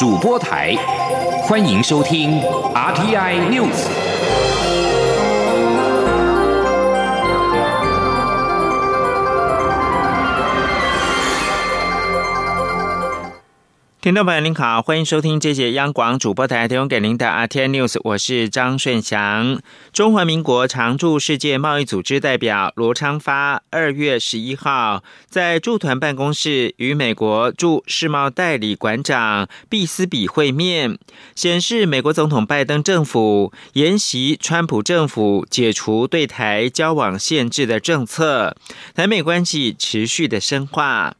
主播台，欢迎收听 RTI News。听众朋友您好，欢迎收听这节央广主播台提供给您的 RTI News，我是张顺祥。中华民国常驻世界贸易组织代表罗昌发二月十一号在驻团办公室与美国驻世贸代理馆长毕斯比会面，显示美国总统拜登政府沿袭川普政府解除对台交往限制的政策，台美关系持续的深化。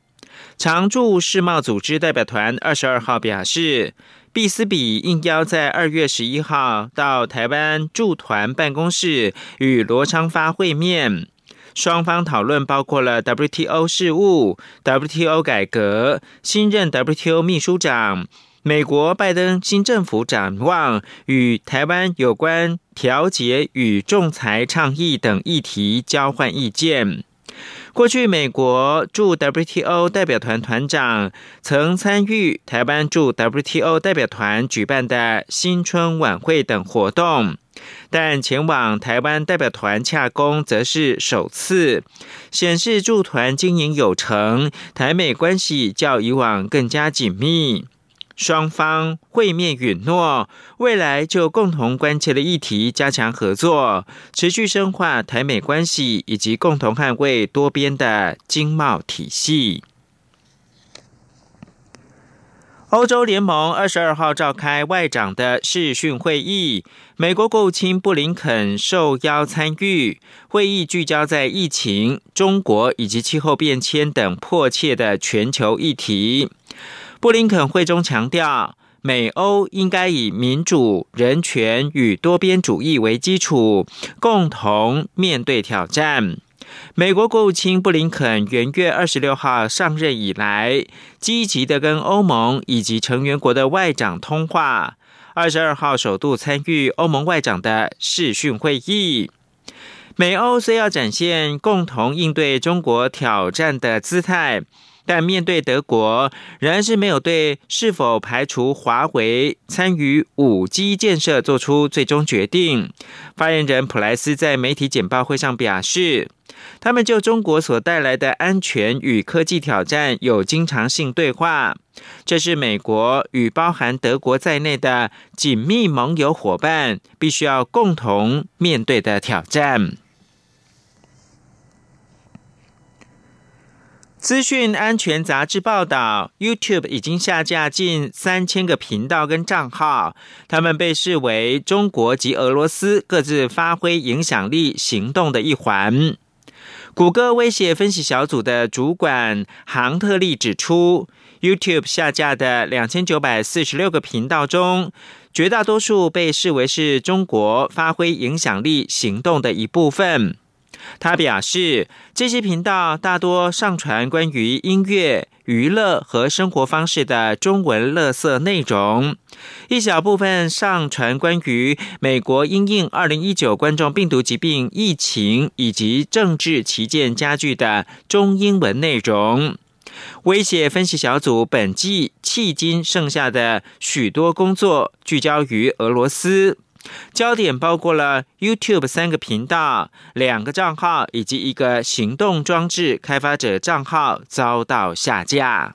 常驻世贸组织代表团二十二号表示，毕斯比应邀在二月十一号到台湾驻团办公室与罗昌发会面，双方讨论包括了 WTO 事务、WTO 改革、新任 WTO 秘书长、美国拜登新政府展望与台湾有关调解与仲裁倡议等议题交换意见。过去，美国驻 WTO 代表团团长曾参与台湾驻 WTO 代表团举办的新春晚会等活动，但前往台湾代表团洽公则是首次，显示驻团经营有成，台美关系较以往更加紧密。双方会面允诺，未来就共同关切的议题加强合作，持续深化台美关系，以及共同捍卫多边的经贸体系。欧洲联盟二十二号召开外长的视讯会议，美国国务卿布林肯受邀参与。会议聚焦在疫情、中国以及气候变迁等迫切的全球议题。布林肯会中强调，美欧应该以民主、人权与多边主义为基础，共同面对挑战。美国国务卿布林肯元月二十六号上任以来，积极的跟欧盟以及成员国的外长通话。二十二号首度参与欧盟外长的视讯会议。美欧虽要展现共同应对中国挑战的姿态。但面对德国，仍然是没有对是否排除华为参与五 G 建设做出最终决定。发言人普莱斯在媒体简报会上表示，他们就中国所带来的安全与科技挑战有经常性对话，这是美国与包含德国在内的紧密盟友伙伴必须要共同面对的挑战。资讯安全杂志报道，YouTube 已经下架近三千个频道跟账号，他们被视为中国及俄罗斯各自发挥影响力行动的一环。谷歌威胁分析小组的主管杭特利指出，YouTube 下架的两千九百四十六个频道中，绝大多数被视为是中国发挥影响力行动的一部分。他表示，这些频道大多上传关于音乐、娱乐和生活方式的中文乐色内容，一小部分上传关于美国因应二零一九冠状病毒疾病疫情以及政治旗舰加剧的中英文内容。威胁分析小组本季迄今剩下的许多工作聚焦于俄罗斯。焦点包括了 YouTube 三个频道、两个账号以及一个行动装置开发者账号遭到下架。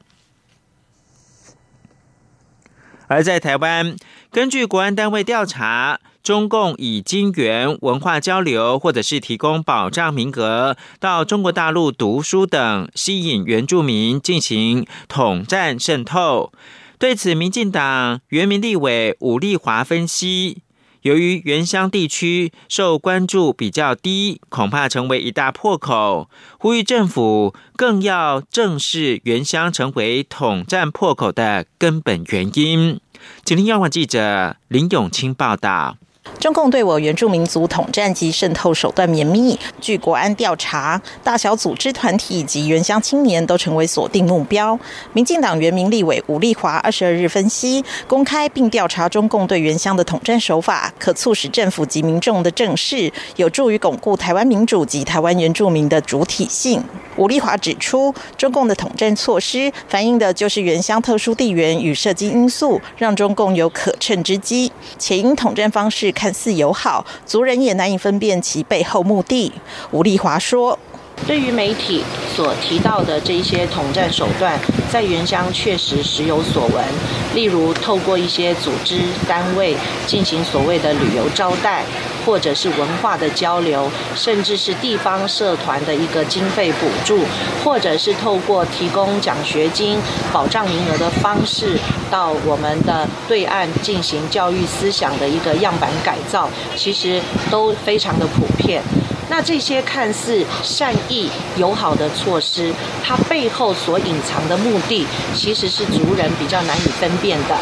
而在台湾，根据国安单位调查，中共以金元文化交流或者是提供保障名额到中国大陆读书等，吸引原住民进行统战渗透。对此，民进党原民立委武立华分析。由于原乡地区受关注比较低，恐怕成为一大破口。呼吁政府更要正视原乡成为统战破口的根本原因。今天，央广记者林永清报道。中共对我原住民族统战及渗透手段绵密，据国安调查，大小组织团体以及原乡青年都成为锁定目标。民进党原民立委吴立华二十二日分析，公开并调查中共对原乡的统战手法，可促使政府及民众的正视，有助于巩固台湾民主及台湾原住民的主体性。吴立华指出，中共的统战措施反映的就是原乡特殊地缘与射击因素，让中共有可乘之机，且因统战方式。看似友好，族人也难以分辨其背后目的。吴丽华说：“对于媒体所提到的这些统战手段，在原乡确实时有所闻。例如，透过一些组织单位进行所谓的旅游招待，或者是文化的交流，甚至是地方社团的一个经费补助，或者是透过提供奖学金、保障名额的方式。”到我们的对岸进行教育思想的一个样板改造，其实都非常的普遍。那这些看似善意友好的措施，它背后所隐藏的目的，其实是族人比较难以分辨的。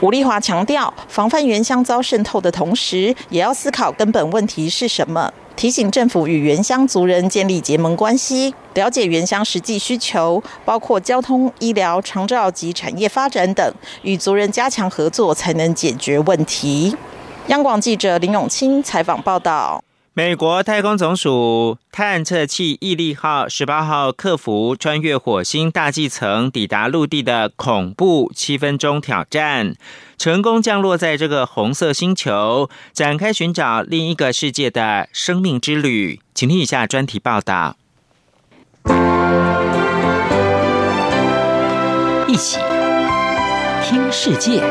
吴丽华强调，防范原乡遭渗透的同时，也要思考根本问题是什么。提醒政府与原乡族人建立结盟关系，了解原乡实际需求，包括交通、医疗、长照及产业发展等，与族人加强合作，才能解决问题。央广记者林永清采访报道。美国太空总署探测器毅力号十八号克服穿越火星大气层抵达陆地的恐怖七分钟挑战，成功降落在这个红色星球，展开寻找另一个世界的生命之旅。请听以下专题报道。一起听世界。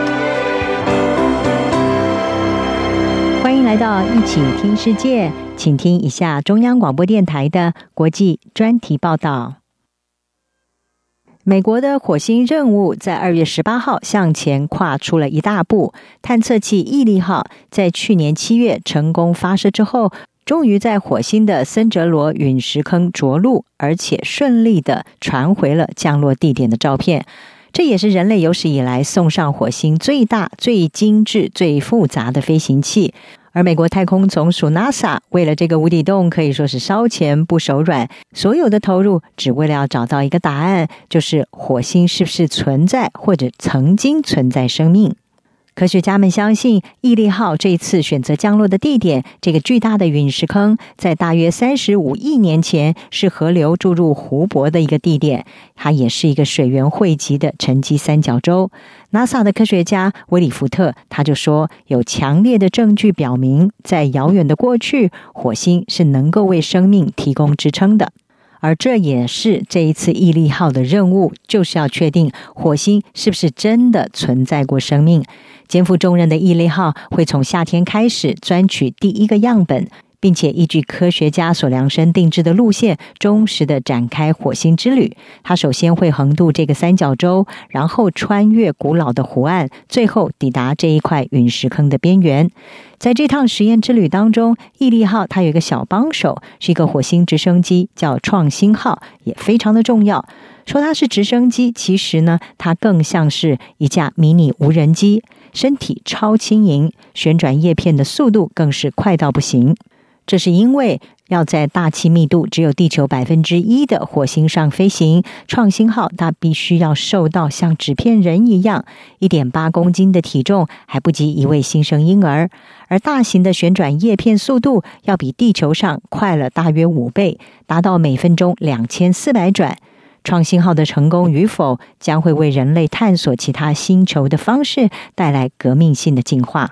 欢迎来到一起听世界，请听一下中央广播电台的国际专题报道。美国的火星任务在二月十八号向前跨出了一大步，探测器毅力号在去年七月成功发射之后，终于在火星的森哲罗陨石坑着陆，而且顺利的传回了降落地点的照片。这也是人类有史以来送上火星最大、最精致、最复杂的飞行器。而美国太空总署 NASA 为了这个无底洞，可以说是烧钱不手软，所有的投入只为了要找到一个答案，就是火星是不是存在或者曾经存在生命。科学家们相信，毅力号这一次选择降落的地点，这个巨大的陨石坑，在大约三十五亿年前是河流注入湖泊的一个地点，它也是一个水源汇集的沉积三角洲。NASA 的科学家威里福特他就说，有强烈的证据表明，在遥远的过去，火星是能够为生命提供支撑的。而这也是这一次毅力号的任务，就是要确定火星是不是真的存在过生命。肩负重任的毅力号会从夏天开始钻取第一个样本。并且依据科学家所量身定制的路线，忠实的展开火星之旅。它首先会横渡这个三角洲，然后穿越古老的湖岸，最后抵达这一块陨石坑的边缘。在这趟实验之旅当中，毅力号它有一个小帮手，是一个火星直升机，叫创新号，也非常的重要。说它是直升机，其实呢，它更像是一架迷你无人机，身体超轻盈，旋转叶片的速度更是快到不行。这是因为要在大气密度只有地球百分之一的火星上飞行，创新号它必须要瘦到像纸片人一样，一点八公斤的体重还不及一位新生婴儿。而大型的旋转叶片速度要比地球上快了大约五倍，达到每分钟两千四百转。创新号的成功与否，将会为人类探索其他星球的方式带来革命性的进化。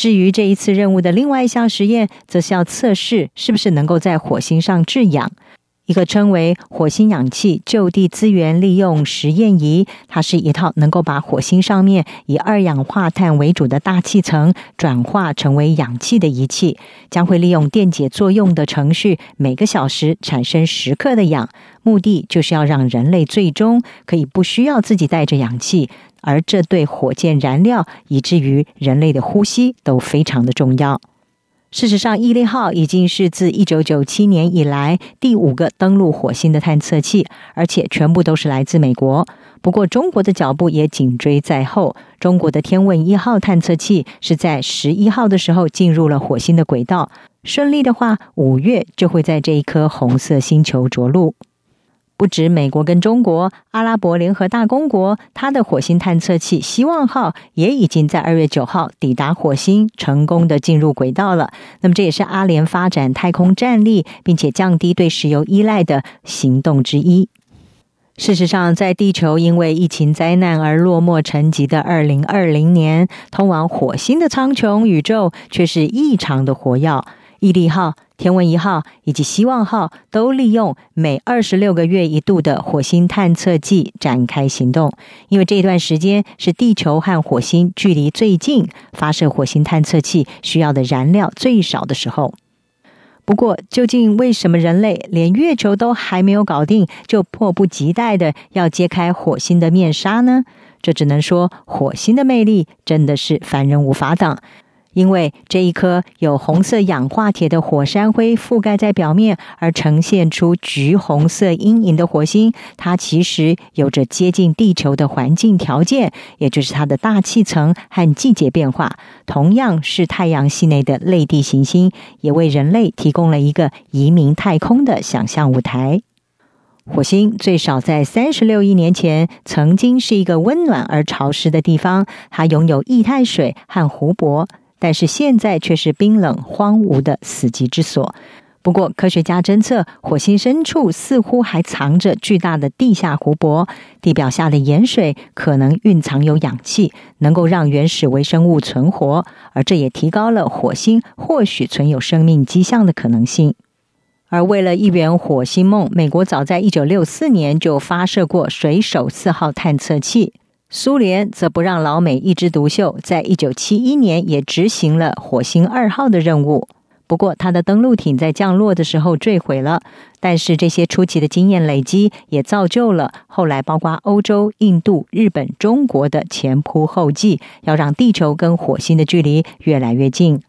至于这一次任务的另外一项实验，则是要测试是不是能够在火星上制氧。一个称为“火星氧气就地资源利用实验仪”，它是一套能够把火星上面以二氧化碳为主的大气层转化成为氧气的仪器，将会利用电解作用的程序，每个小时产生十克的氧。目的就是要让人类最终可以不需要自己带着氧气。而这对火箭燃料以至于人类的呼吸都非常的重要。事实上，毅力号已经是自一九九七年以来第五个登陆火星的探测器，而且全部都是来自美国。不过，中国的脚步也紧追在后。中国的天问一号探测器是在十一号的时候进入了火星的轨道，顺利的话，五月就会在这一颗红色星球着陆。不止美国跟中国，阿拉伯联合大公国，它的火星探测器“希望号”也已经在二月九号抵达火星，成功的进入轨道了。那么，这也是阿联发展太空战力，并且降低对石油依赖的行动之一。事实上，在地球因为疫情灾难而落寞沉寂的二零二零年，通往火星的苍穹宇宙却是异常的活跃。毅力号。天文一号以及希望号都利用每二十六个月一度的火星探测季展开行动，因为这段时间是地球和火星距离最近、发射火星探测器需要的燃料最少的时候。不过，究竟为什么人类连月球都还没有搞定，就迫不及待的要揭开火星的面纱呢？这只能说，火星的魅力真的是凡人无法挡。因为这一颗有红色氧化铁的火山灰覆盖在表面，而呈现出橘红色阴影的火星，它其实有着接近地球的环境条件，也就是它的大气层和季节变化，同样是太阳系内的类地行星，也为人类提供了一个移民太空的想象舞台。火星最少在三十六亿年前曾经是一个温暖而潮湿的地方，它拥有液态水和湖泊。但是现在却是冰冷荒芜的死寂之所。不过，科学家侦测火星深处似乎还藏着巨大的地下湖泊，地表下的盐水可能蕴藏有氧气，能够让原始微生物存活，而这也提高了火星或许存有生命迹象的可能性。而为了一圆火星梦，美国早在一九六四年就发射过水手四号探测器。苏联则不让老美一枝独秀，在一九七一年也执行了火星二号的任务。不过，它的登陆艇在降落的时候坠毁了。但是，这些初期的经验累积，也造就了后来包括欧洲、印度、日本、中国的前仆后继，要让地球跟火星的距离越来越近。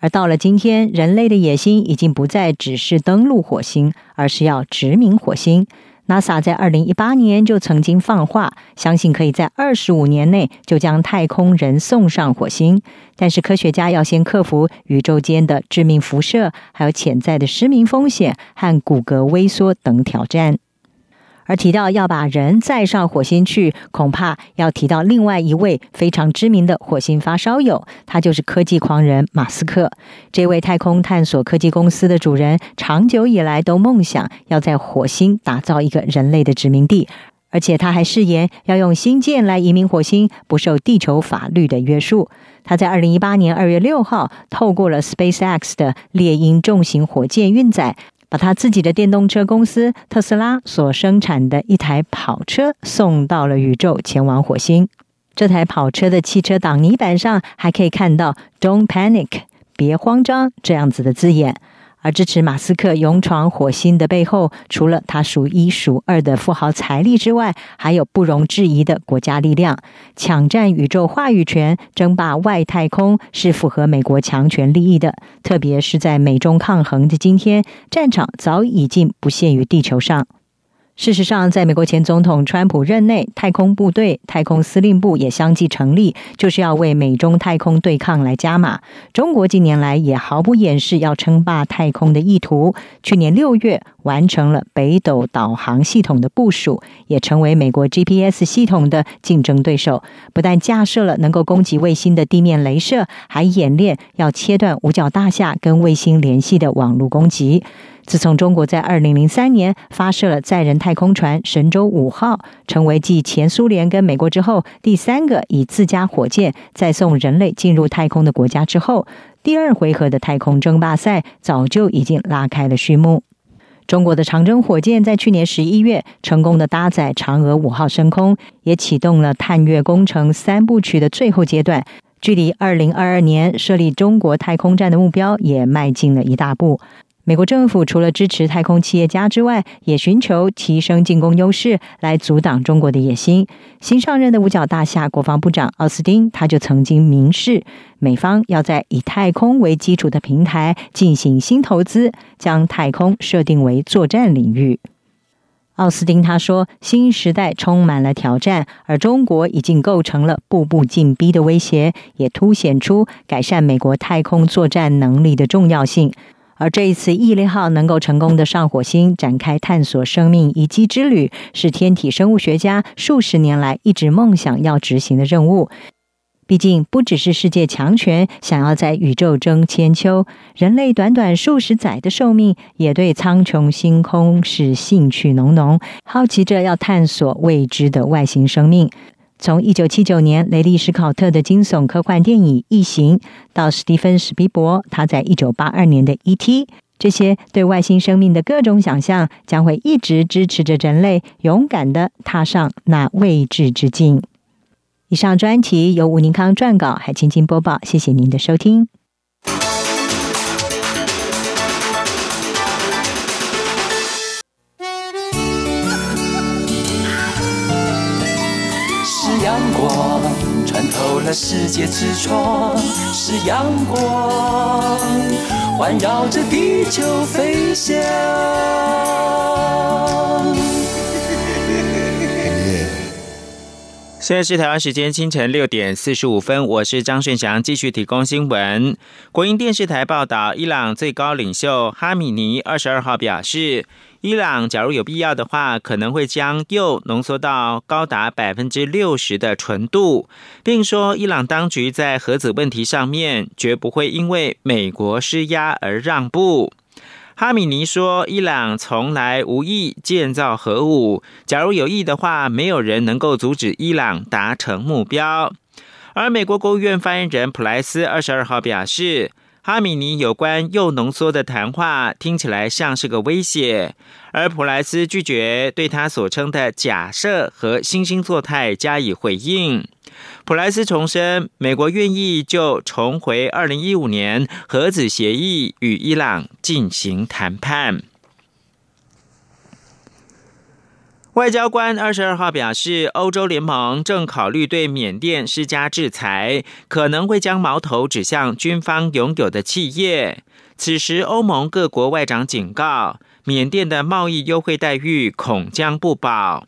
而到了今天，人类的野心已经不再只是登陆火星，而是要殖民火星。NASA 在二零一八年就曾经放话，相信可以在二十五年内就将太空人送上火星。但是科学家要先克服宇宙间的致命辐射，还有潜在的失明风险和骨骼微缩等挑战。而提到要把人载上火星去，恐怕要提到另外一位非常知名的火星发烧友，他就是科技狂人马斯克。这位太空探索科技公司的主人，长久以来都梦想要在火星打造一个人类的殖民地，而且他还誓言要用星舰来移民火星，不受地球法律的约束。他在二零一八年二月六号，透过了 SpaceX 的猎鹰重型火箭运载。把他自己的电动车公司特斯拉所生产的一台跑车送到了宇宙，前往火星。这台跑车的汽车挡泥板上还可以看到 “Don't panic”，别慌张这样子的字眼。而支持马斯克勇闯火星的背后，除了他数一数二的富豪财力之外，还有不容置疑的国家力量。抢占宇宙话语权、争霸外太空，是符合美国强权利益的。特别是在美中抗衡的今天，战场早已经不限于地球上。事实上，在美国前总统川普任内，太空部队、太空司令部也相继成立，就是要为美中太空对抗来加码。中国近年来也毫不掩饰要称霸太空的意图。去年六月，完成了北斗导航系统的部署，也成为美国 GPS 系统的竞争对手。不但架设了能够攻击卫星的地面镭射，还演练要切断五角大厦跟卫星联系的网络攻击。自从中国在二零零三年发射了载人太空船神舟五号，成为继前苏联跟美国之后第三个以自家火箭载送人类进入太空的国家之后，第二回合的太空争霸赛早就已经拉开了序幕。中国的长征火箭在去年十一月成功的搭载嫦娥五号升空，也启动了探月工程三部曲的最后阶段，距离二零二二年设立中国太空站的目标也迈进了一大步。美国政府除了支持太空企业家之外，也寻求提升进攻优势，来阻挡中国的野心。新上任的五角大厦国防部长奥斯汀，他就曾经明示，美方要在以太空为基础的平台进行新投资，将太空设定为作战领域。奥斯汀他说：“新时代充满了挑战，而中国已经构成了步步紧逼的威胁，也凸显出改善美国太空作战能力的重要性。”而这一次，毅力号能够成功的上火星展开探索生命遗迹之旅，是天体生物学家数十年来一直梦想要执行的任务。毕竟，不只是世界强权想要在宇宙争千秋，人类短短数十载的寿命，也对苍穹星空是兴趣浓浓，好奇着要探索未知的外星生命。从一九七九年雷利·史考特的惊悚科幻电影《异形》，到史蒂芬·史皮伯他在一九八二年的《E.T.》，这些对外星生命的各种想象，将会一直支持着人类勇敢的踏上那未知之境。以上专题由吴宁康撰稿，还青青播报。谢谢您的收听。世界之窗，是阳光环绕着地球飞翔。现在是台湾时间清晨六点四十五分，我是张顺祥，继续提供新闻。国营电视台报道，伊朗最高领袖哈米尼二十二号表示。伊朗假如有必要的话，可能会将铀浓缩到高达百分之六十的纯度，并说伊朗当局在核子问题上面绝不会因为美国施压而让步。哈米尼说，伊朗从来无意建造核武，假如有意的话，没有人能够阻止伊朗达成目标。而美国国务院发言人普莱斯二十二号表示。哈米尼有关铀浓缩的谈话听起来像是个威胁，而普莱斯拒绝对他所称的假设和惺惺作态加以回应。普莱斯重申，美国愿意就重回二零一五年核子协议与伊朗进行谈判。外交官二十二号表示，欧洲联盟正考虑对缅甸施加制裁，可能会将矛头指向军方拥有的企业。此时，欧盟各国外长警告，缅甸的贸易优惠待遇恐将不保。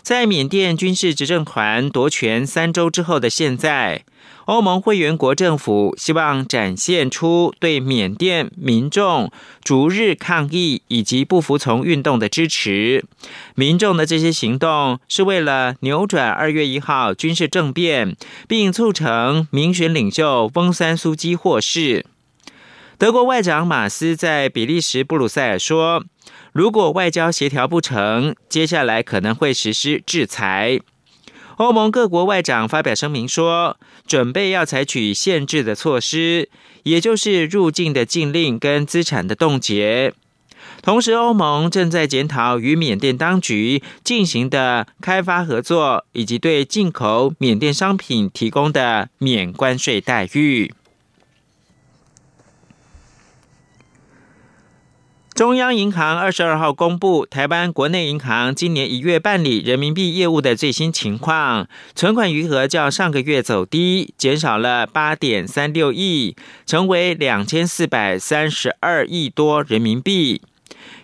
在缅甸军事执政团夺权三周之后的现在。欧盟会员国政府希望展现出对缅甸民众逐日抗议以及不服从运动的支持。民众的这些行动是为了扭转二月一号军事政变，并促成民选领袖翁三苏基获释。德国外长马斯在比利时布鲁塞尔说：“如果外交协调不成，接下来可能会实施制裁。”欧盟各国外长发表声明说，准备要采取限制的措施，也就是入境的禁令跟资产的冻结。同时，欧盟正在检讨与缅甸当局进行的开发合作，以及对进口缅甸商品提供的免关税待遇。中央银行二十二号公布台湾国内银行今年一月办理人民币业务的最新情况，存款余额较上个月走低，减少了八点三六亿，成为两千四百三十二亿多人民币。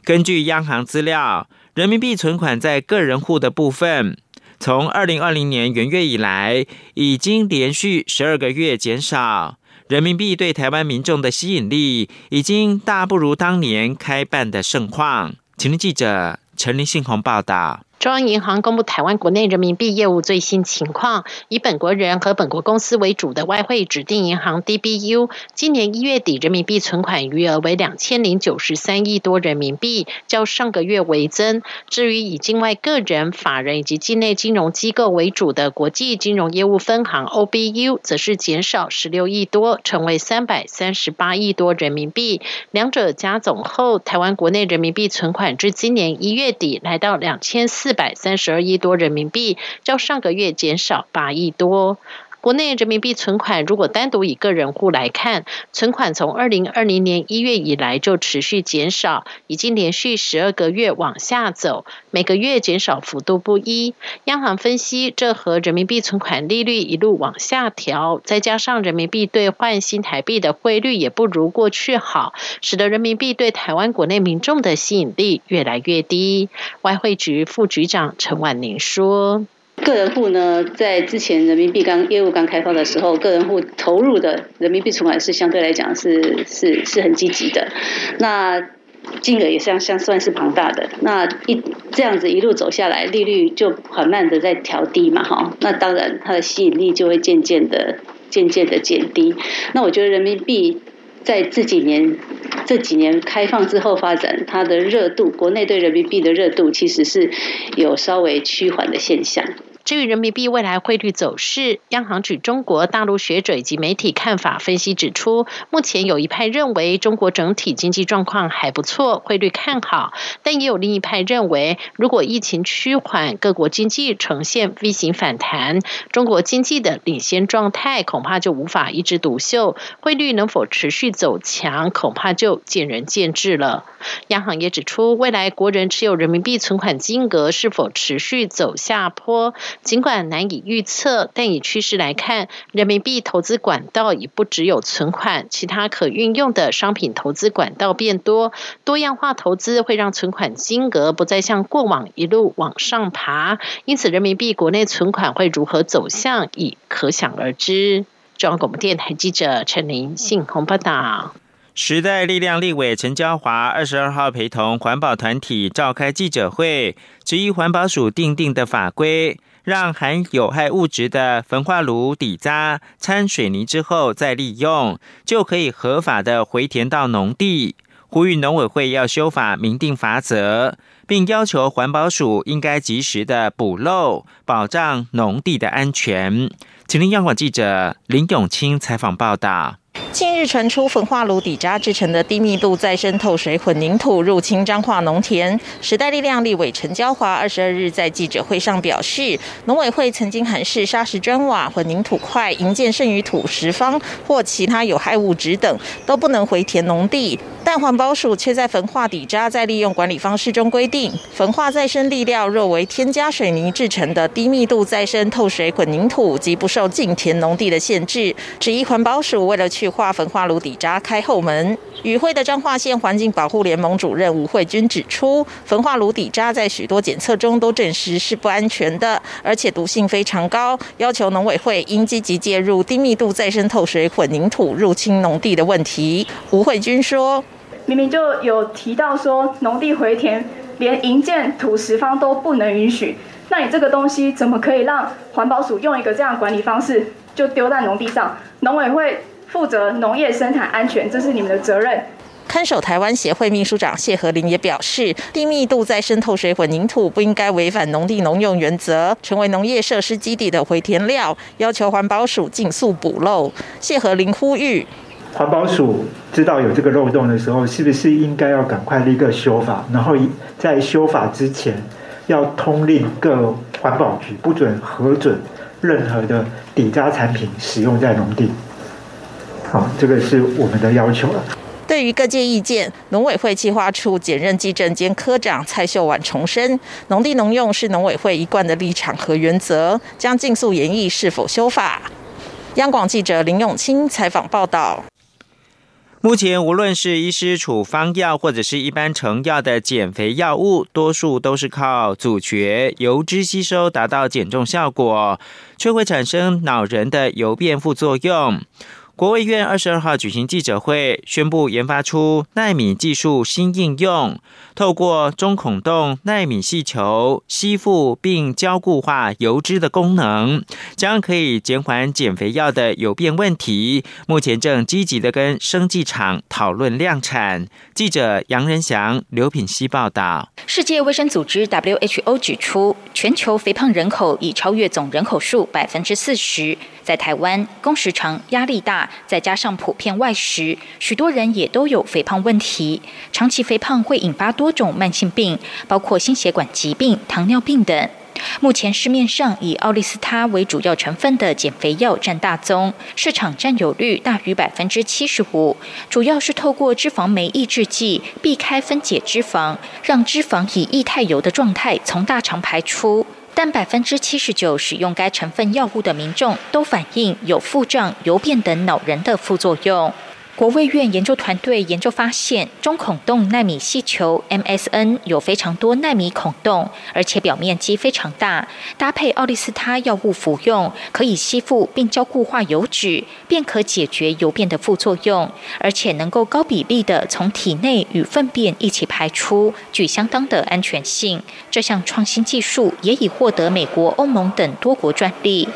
根据央行资料，人民币存款在个人户的部分，从二零二零年元月以来，已经连续十二个月减少。人民币对台湾民众的吸引力已经大不如当年开办的盛况。请听记者陈林信宏报道。中央银行公布台湾国内人民币业务最新情况，以本国人和本国公司为主的外汇指定银行 DBU，今年一月底人民币存款余额为两千零九十三亿多人民币，较上个月为增。至于以境外个人、法人以及境内金融机构为主的国际金融业务分行 OBU，则是减少十六亿多，成为三百三十八亿多人民币。两者加总后，台湾国内人民币存款至今年一月底来到两千四。四百三十二亿多人民币，较上个月减少八亿多。国内人民币存款如果单独以个人户来看，存款从二零二零年一月以来就持续减少，已经连续十二个月往下走，每个月减少幅度不一。央行分析，这和人民币存款利率一路往下调，再加上人民币兑换新台币的汇率也不如过去好，使得人民币对台湾国内民众的吸引力越来越低。外汇局副局长陈婉宁说。个人户呢，在之前人民币刚业务刚开放的时候，个人户投入的人民币存款是相对来讲是是是很积极的，那金额也相相算是庞大的。那一这样子一路走下来，利率就缓慢的在调低嘛，哈，那当然它的吸引力就会渐渐的渐渐的减低。那我觉得人民币。在这几年这几年开放之后发展，它的热度，国内对人民币的热度其实是有稍微趋缓的现象。至于人民币未来汇率走势，央行举中国大陆学者及媒体看法分析指出，目前有一派认为中国整体经济状况还不错，汇率看好；但也有另一派认为，如果疫情趋缓，各国经济呈现 V 型反弹，中国经济的领先状态恐怕就无法一枝独秀，汇率能否持续走强，恐怕就见仁见智了。央行也指出，未来国人持有人民币存款金额是否持续走下坡。尽管难以预测，但以趋势来看，人民币投资管道已不只有存款，其他可运用的商品投资管道变多，多样化投资会让存款金额不再像过往一路往上爬，因此人民币国内存款会如何走向，已可想而知。中央广播电台记者陈琳信洪报道。时代力量立委陈娇华二十二号陪同环保团体召开记者会，质疑环保署定定的法规。让含有害物质的焚化炉底渣掺水泥之后再利用，就可以合法的回填到农地。呼吁农委会要修法，明定法则，并要求环保署应该及时的补漏，保障农地的安全。请听央广记者林永清采访报道。近日传出焚化炉底渣制成的低密度再生透水混凝土入侵彰化农田。时代力量立委陈娇华二十二日在记者会上表示，农委会曾经函示砂石砖瓦、混凝土块、营建剩余土石方或其他有害物质等都不能回填农地，但环保署却在焚化底渣再利用管理方式中规定，焚化再生粒料若为添加水泥制成的低密度再生透水混凝土，即不受禁填农地的限制。质疑环保署为了去化焚化炉底渣开后门。与会的彰化县环境保护联盟主任吴慧君指出，焚化炉底渣在许多检测中都证实是不安全的，而且毒性非常高，要求农委会应积极介入低密度再生透水混凝土入侵农地的问题。吴慧君说：“明明就有提到说农地回填连营建土石方都不能允许，那你这个东西怎么可以让环保署用一个这样管理方式就丢在农地上？农委会。”负责农业生产安全，这是你们的责任。看守台湾协会秘书长谢和林也表示，低密度再生透水混凝土不应该违反农地农用原则，成为农业设施基地的回填料，要求环保署尽速补漏。谢和林呼吁，环保署知道有这个漏洞的时候，是不是应该要赶快立刻修法？然后在修法之前，要通令各环保局不准核准任何的底渣产品使用在农地。好，这个是我们的要求了。对于各界意见，农委会计划处检任技政兼科长蔡秀婉重申，农地农用是农委会一贯的立场和原则，将尽速研议是否修法。央广记者林永清采访报道。目前，无论是医师处方药或者是一般成药的减肥药物，多数都是靠咀嚼油脂吸收达到减重效果，却会产生恼人的油变副作用。国卫院二十二号举行记者会，宣布研发出纳米技术新应用，透过中孔洞纳米细球吸附并胶固化油脂的功能，将可以减缓减肥药的油变问题。目前正积极的跟生技厂讨论量产。记者杨仁祥、刘品希报道。世界卫生组织 WHO 指出，全球肥胖人口已超越总人口数百分之四十。在台湾，工时长、压力大，再加上普遍外食，许多人也都有肥胖问题。长期肥胖会引发多种慢性病，包括心血管疾病、糖尿病等。目前市面上以奥利司他为主要成分的减肥药占大宗，市场占有率大于百分之七十五。主要是透过脂肪酶抑制剂避开分解脂肪，让脂肪以液态油的状态从大肠排出。但百分之七十九使用该成分药物的民众都反映有腹胀、油便等恼人的副作用。国卫院研究团队研究发现，中孔洞纳米细球 MSN 有非常多纳米孔洞，而且表面积非常大。搭配奥利司他药物服用，可以吸附并胶固化油脂，便可解决油便的副作用，而且能够高比例的从体内与粪便一起排出，具相当的安全性。这项创新技术也已获得美国、欧盟等多国专利。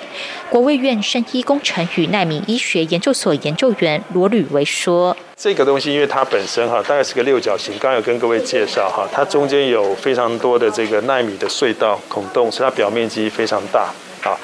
国卫院生医工程与纳米医学研究所研究员罗吕维说：“这个东西因为它本身哈，大概是个六角形，刚刚有跟各位介绍哈，它中间有非常多的这个纳米的隧道孔洞，所以它表面积非常大啊。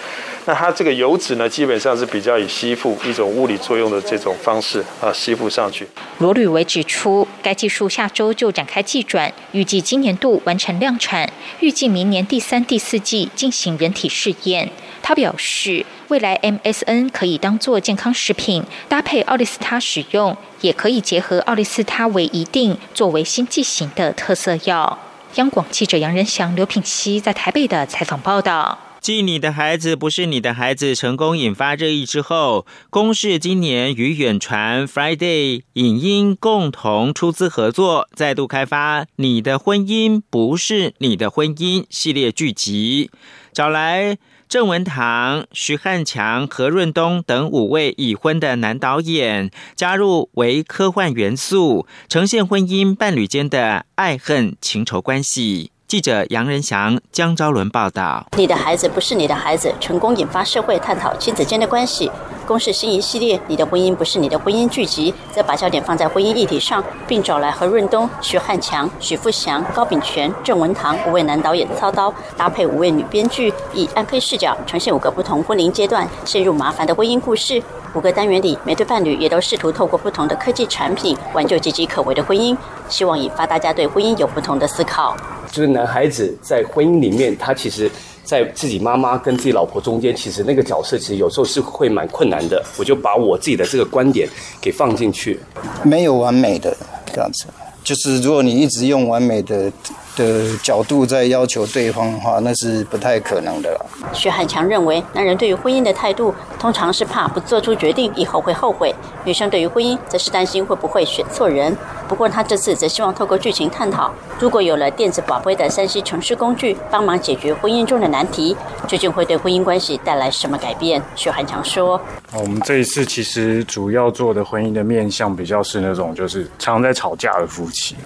那它这个油脂呢，基本上是比较以吸附一种物理作用的这种方式啊，吸附上去。”罗吕维指出，该技术下周就展开技转，预计今年度完成量产，预计明年第三、第四季进行人体试验。他表示，未来 MSN 可以当做健康食品搭配奥利司他使用，也可以结合奥利司他为一定作为新剂型的特色药。央广记者杨仁祥、刘品熙在台北的采访报道。继你的孩子不是你的孩子成功引发热议之后，公视今年与远传 Friday 影音共同出资合作，再度开发《你的婚姻不是你的婚姻》系列剧集，找来。郑文堂、徐汉强、何润东等五位已婚的男导演加入为科幻元素，呈现婚姻伴侣间的爱恨情仇关系。记者杨仁祥、江昭伦报道：你的孩子不是你的孩子，成功引发社会探讨亲子间的关系。公示新一系列《你的婚姻不是你的婚姻》剧集，则把焦点放在婚姻议题上，并找来何润东、徐汉强、许富祥、高秉权、郑文堂五位男导演操刀，搭配五位女编剧，以暗黑视角呈现五个不同婚龄阶段陷入麻烦的婚姻故事。五个单元里，每对伴侣也都试图透过不同的科技产品挽救岌岌可危的婚姻，希望引发大家对婚姻有不同的思考。就是男孩子在婚姻里面，他其实，在自己妈妈跟自己老婆中间，其实那个角色其实有时候是会蛮困难的。我就把我自己的这个观点给放进去。没有完美的这样子，就是如果你一直用完美的。的角度在要求对方的话，那是不太可能的了。徐汉强认为，男人对于婚姻的态度，通常是怕不做出决定以后会后悔；女生对于婚姻，则是担心会不会选错人。不过，他这次则希望透过剧情探讨，如果有了电子宝贝的山西城市工具帮忙解决婚姻中的难题，究竟会对婚姻关系带来什么改变？徐汉强说：“我们这一次其实主要做的婚姻的面向，比较是那种就是常在吵架的夫妻。”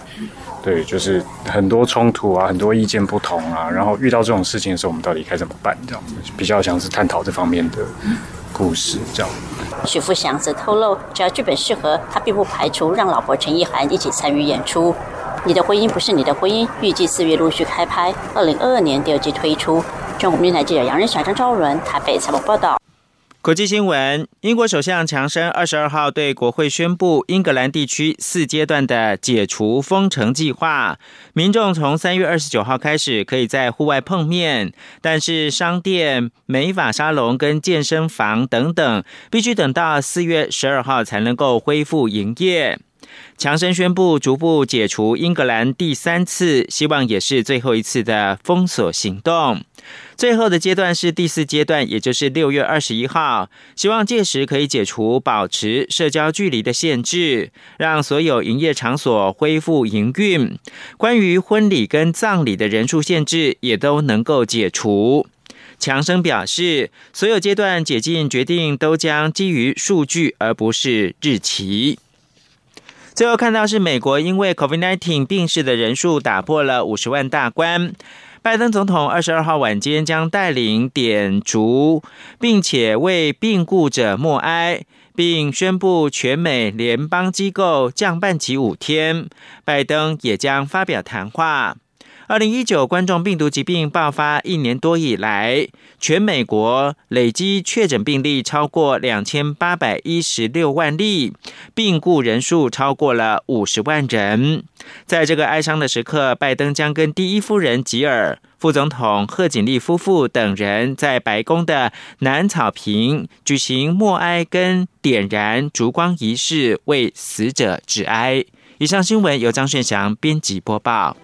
对，就是很多冲突啊，很多意见不同啊，然后遇到这种事情的时候，我们到底该怎么办？这样比较像是探讨这方面的故事，这样。许富祥则透露，只要剧本适合，他并不排除让老婆陈意涵一起参与演出。你的婚姻不是你的婚姻，预计四月陆续开拍，二零二二年第二季推出。中国电台记者杨仁祥、张昭伦台北采访报道。国际新闻：英国首相强生二十二号对国会宣布，英格兰地区四阶段的解除封城计划，民众从三月二十九号开始可以在户外碰面，但是商店、美发沙龙跟健身房等等，必须等到四月十二号才能够恢复营业。强生宣布逐步解除英格兰第三次，希望也是最后一次的封锁行动。最后的阶段是第四阶段，也就是六月二十一号，希望届时可以解除保持社交距离的限制，让所有营业场所恢复营运。关于婚礼跟葬礼的人数限制也都能够解除。强生表示，所有阶段解禁决定都将基于数据，而不是日期。最后看到是美国因为 COVID-19 病逝的人数打破了五十万大关。拜登总统二十二号晚间将带领点烛，并且为病故者默哀，并宣布全美联邦机构降半旗五天。拜登也将发表谈话。二零一九冠状病毒疾病爆发一年多以来，全美国累计确诊病例超过两千八百一十六万例，病故人数超过了五十万人。在这个哀伤的时刻，拜登将跟第一夫人吉尔、副总统贺锦丽夫妇等人在白宫的南草坪举行默哀跟点燃烛光仪式，为死者致哀。以上新闻由张顺祥编辑播报。